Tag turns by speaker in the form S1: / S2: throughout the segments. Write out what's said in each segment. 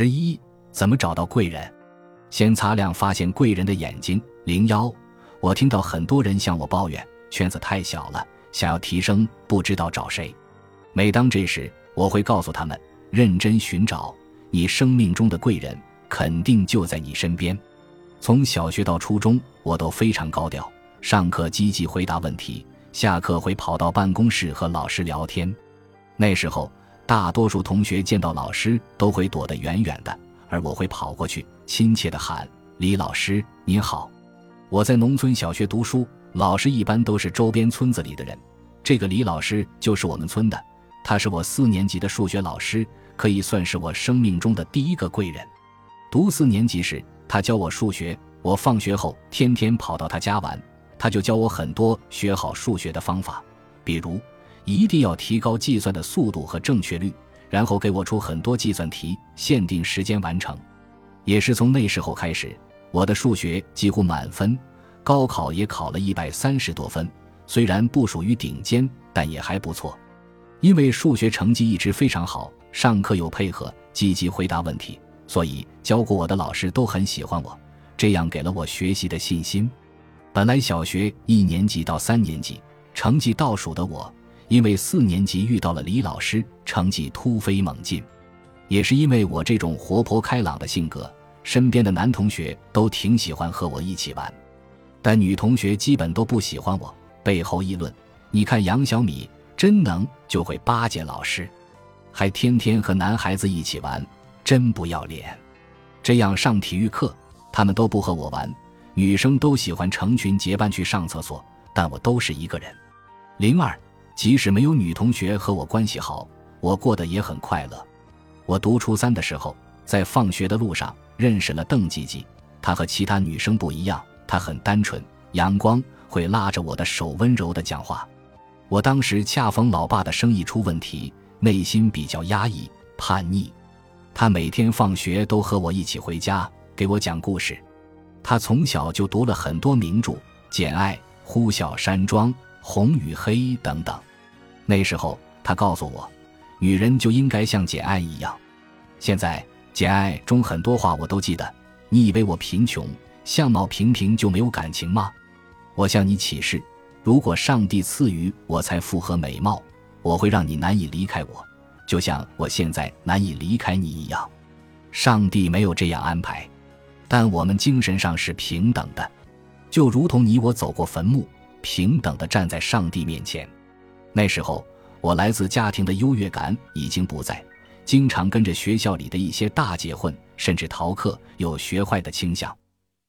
S1: 十一，怎么找到贵人？先擦亮发现贵人的眼睛。零幺，我听到很多人向我抱怨圈子太小了，想要提升不知道找谁。每当这时，我会告诉他们：认真寻找，你生命中的贵人肯定就在你身边。从小学到初中，我都非常高调，上课积极回答问题，下课会跑到办公室和老师聊天。那时候。大多数同学见到老师都会躲得远远的，而我会跑过去，亲切地喊：“李老师，您好！”我在农村小学读书，老师一般都是周边村子里的人。这个李老师就是我们村的，他是我四年级的数学老师，可以算是我生命中的第一个贵人。读四年级时，他教我数学，我放学后天天跑到他家玩，他就教我很多学好数学的方法，比如。一定要提高计算的速度和正确率，然后给我出很多计算题，限定时间完成。也是从那时候开始，我的数学几乎满分，高考也考了一百三十多分。虽然不属于顶尖，但也还不错。因为数学成绩一直非常好，上课又配合，积极回答问题，所以教过我的老师都很喜欢我，这样给了我学习的信心。本来小学一年级到三年级成绩倒数的我。因为四年级遇到了李老师，成绩突飞猛进，也是因为我这种活泼开朗的性格，身边的男同学都挺喜欢和我一起玩，但女同学基本都不喜欢我，背后议论：“你看杨小米真能，就会巴结老师，还天天和男孩子一起玩，真不要脸。”这样上体育课，他们都不和我玩，女生都喜欢成群结伴去上厕所，但我都是一个人。零二。即使没有女同学和我关系好，我过得也很快乐。我读初三的时候，在放学的路上认识了邓吉吉。她和其他女生不一样，她很单纯、阳光，会拉着我的手温柔地讲话。我当时恰逢老爸的生意出问题，内心比较压抑、叛逆。他每天放学都和我一起回家，给我讲故事。他从小就读了很多名著，《简爱》《呼啸山庄》《红与黑》等等。那时候，他告诉我，女人就应该像简爱一样。现在，简爱中很多话我都记得。你以为我贫穷、相貌平平就没有感情吗？我向你起誓，如果上帝赐予我财富和美貌，我会让你难以离开我，就像我现在难以离开你一样。上帝没有这样安排，但我们精神上是平等的，就如同你我走过坟墓，平等的站在上帝面前。那时候，我来自家庭的优越感已经不在，经常跟着学校里的一些大姐混，甚至逃课，有学坏的倾向。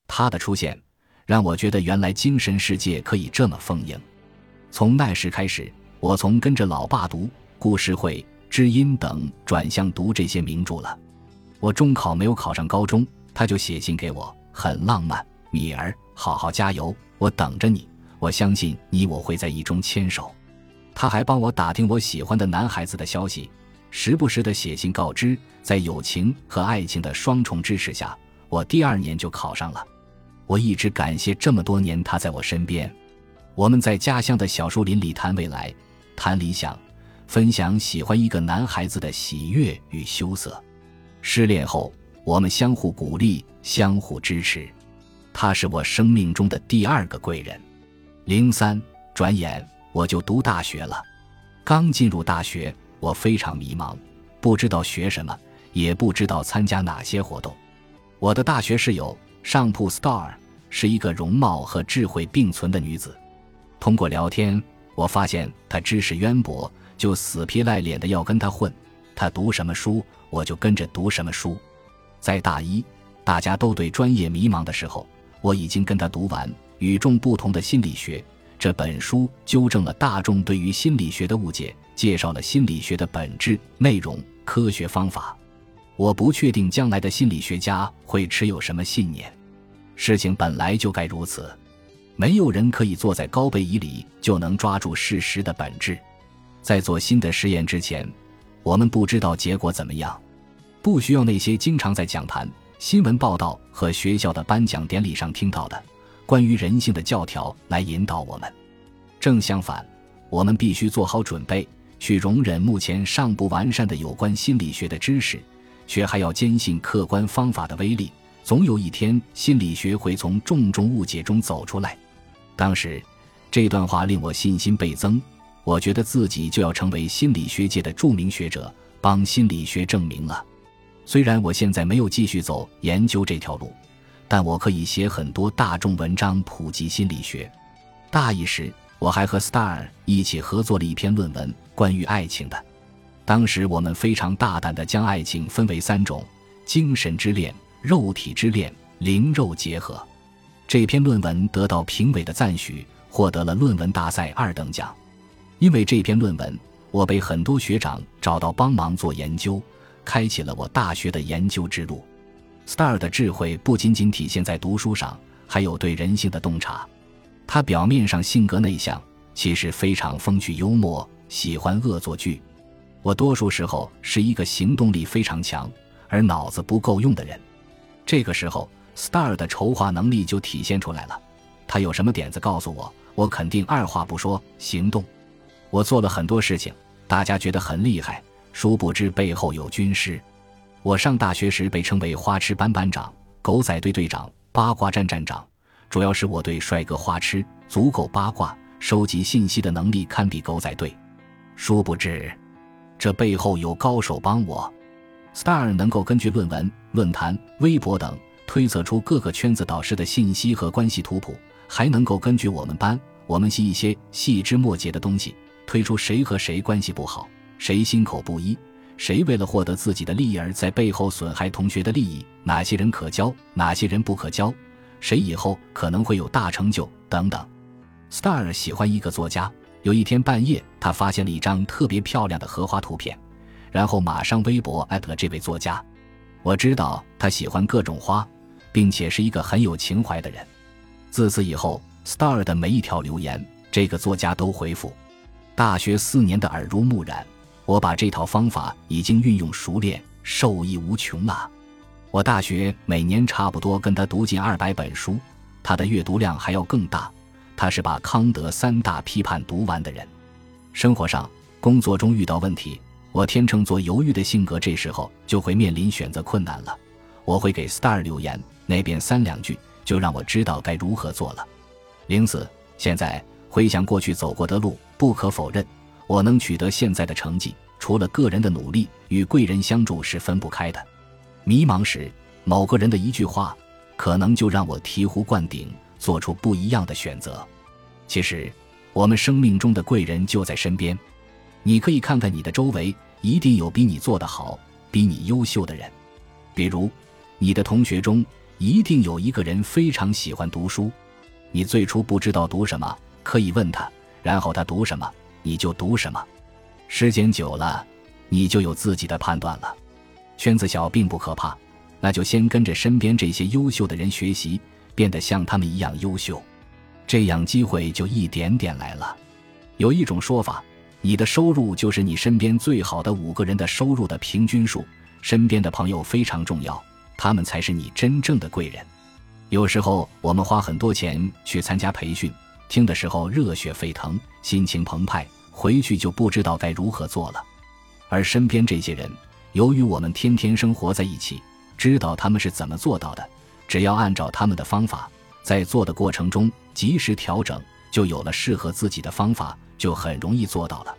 S1: 他的出现，让我觉得原来精神世界可以这么丰盈。从那时开始，我从跟着老爸读故事会、知音等，转向读这些名著了。我中考没有考上高中，他就写信给我，很浪漫：“米儿，好好加油，我等着你，我相信你我会在一中牵手。”他还帮我打听我喜欢的男孩子的消息，时不时的写信告知。在友情和爱情的双重支持下，我第二年就考上了。我一直感谢这么多年他在我身边。我们在家乡的小树林里谈未来，谈理想，分享喜欢一个男孩子的喜悦与羞涩。失恋后，我们相互鼓励，相互支持。他是我生命中的第二个贵人。零三，转眼。我就读大学了，刚进入大学，我非常迷茫，不知道学什么，也不知道参加哪些活动。我的大学室友上铺 Star 是一个容貌和智慧并存的女子。通过聊天，我发现她知识渊博，就死皮赖脸的要跟她混。她读什么书，我就跟着读什么书。在大一，大家都对专业迷茫的时候，我已经跟她读完《与众不同的心理学》。这本书纠正了大众对于心理学的误解，介绍了心理学的本质、内容、科学方法。我不确定将来的心理学家会持有什么信念，事情本来就该如此。没有人可以坐在高背椅里就能抓住事实的本质。在做新的实验之前，我们不知道结果怎么样，不需要那些经常在讲坛、新闻报道和学校的颁奖典礼上听到的。关于人性的教条来引导我们，正相反，我们必须做好准备，去容忍目前尚不完善的有关心理学的知识，却还要坚信客观方法的威力。总有一天，心理学会从重重误解中走出来。当时，这段话令我信心倍增。我觉得自己就要成为心理学界的著名学者，帮心理学证明了。虽然我现在没有继续走研究这条路，但我可以写很多大众文章普及心理学。大一时，我还和 Star 一起合作了一篇论文，关于爱情的。当时我们非常大胆地将爱情分为三种：精神之恋、肉体之恋、灵肉结合。这篇论文得到评委的赞许，获得了论文大赛二等奖。因为这篇论文，我被很多学长找到帮忙做研究，开启了我大学的研究之路。Star 的智慧不仅仅体现在读书上，还有对人性的洞察。他表面上性格内向，其实非常风趣幽默，喜欢恶作剧。我多数时候是一个行动力非常强，而脑子不够用的人。这个时候，Star 的筹划能力就体现出来了。他有什么点子告诉我，我肯定二话不说行动。我做了很多事情，大家觉得很厉害，殊不知背后有军师。我上大学时被称为花痴班班长、狗仔队队长、八卦站站长，主要是我对帅哥花痴足够八卦，收集信息的能力堪比狗仔队。殊不知，这背后有高手帮我。Star 能够根据论文、论坛、微博等推测出各个圈子导师的信息和关系图谱，还能够根据我们班、我们系一些细枝末节的东西。推出谁和谁关系不好，谁心口不一，谁为了获得自己的利益而在背后损害同学的利益，哪些人可交，哪些人不可交，谁以后可能会有大成就等等。Star 喜欢一个作家，有一天半夜，他发现了一张特别漂亮的荷花图片，然后马上微博艾特了这位作家。我知道他喜欢各种花，并且是一个很有情怀的人。自此以后，Star 的每一条留言，这个作家都回复。大学四年的耳濡目染，我把这套方法已经运用熟练，受益无穷了。我大学每年差不多跟他读近二百本书，他的阅读量还要更大。他是把康德三大批判读完的人。生活上、工作中遇到问题，我天秤座犹豫的性格，这时候就会面临选择困难了。我会给 Star 留言，那边三两句就让我知道该如何做了。零四，现在。回想过去走过的路，不可否认，我能取得现在的成绩，除了个人的努力与贵人相助是分不开的。迷茫时，某个人的一句话，可能就让我醍醐灌顶，做出不一样的选择。其实，我们生命中的贵人就在身边，你可以看看你的周围，一定有比你做得好、比你优秀的人。比如，你的同学中一定有一个人非常喜欢读书，你最初不知道读什么。可以问他，然后他读什么，你就读什么。时间久了，你就有自己的判断了。圈子小并不可怕，那就先跟着身边这些优秀的人学习，变得像他们一样优秀，这样机会就一点点来了。有一种说法，你的收入就是你身边最好的五个人的收入的平均数。身边的朋友非常重要，他们才是你真正的贵人。有时候我们花很多钱去参加培训。听的时候热血沸腾，心情澎湃，回去就不知道该如何做了。而身边这些人，由于我们天天生活在一起，知道他们是怎么做到的。只要按照他们的方法，在做的过程中及时调整，就有了适合自己的方法，就很容易做到了。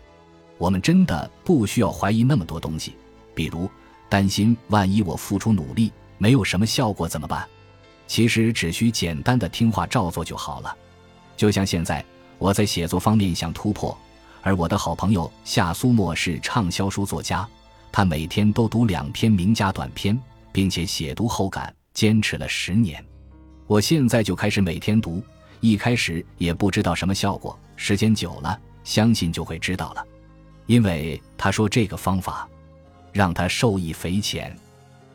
S1: 我们真的不需要怀疑那么多东西，比如担心万一我付出努力没有什么效果怎么办？其实只需简单的听话照做就好了。就像现在，我在写作方面想突破，而我的好朋友夏苏沫是畅销书作家，他每天都读两篇名家短篇，并且写读后感，坚持了十年。我现在就开始每天读，一开始也不知道什么效果，时间久了，相信就会知道了。因为他说这个方法，让他受益匪浅。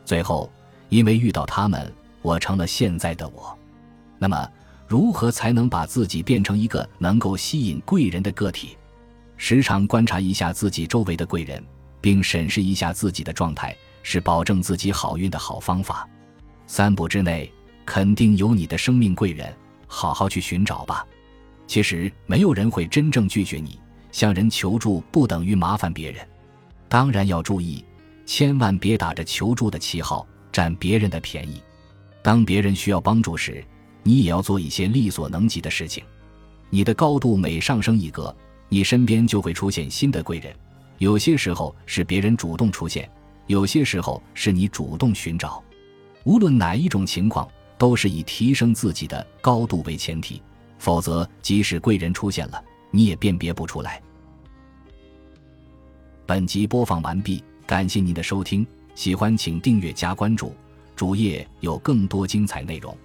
S1: 最后，因为遇到他们，我成了现在的我。那么。如何才能把自己变成一个能够吸引贵人的个体？时常观察一下自己周围的贵人，并审视一下自己的状态，是保证自己好运的好方法。三步之内肯定有你的生命贵人，好好去寻找吧。其实没有人会真正拒绝你，向人求助不等于麻烦别人。当然要注意，千万别打着求助的旗号占别人的便宜。当别人需要帮助时，你也要做一些力所能及的事情。你的高度每上升一格，你身边就会出现新的贵人。有些时候是别人主动出现，有些时候是你主动寻找。无论哪一种情况，都是以提升自己的高度为前提，否则即使贵人出现了，你也辨别不出来。本集播放完毕，感谢您的收听，喜欢请订阅加关注，主页有更多精彩内容。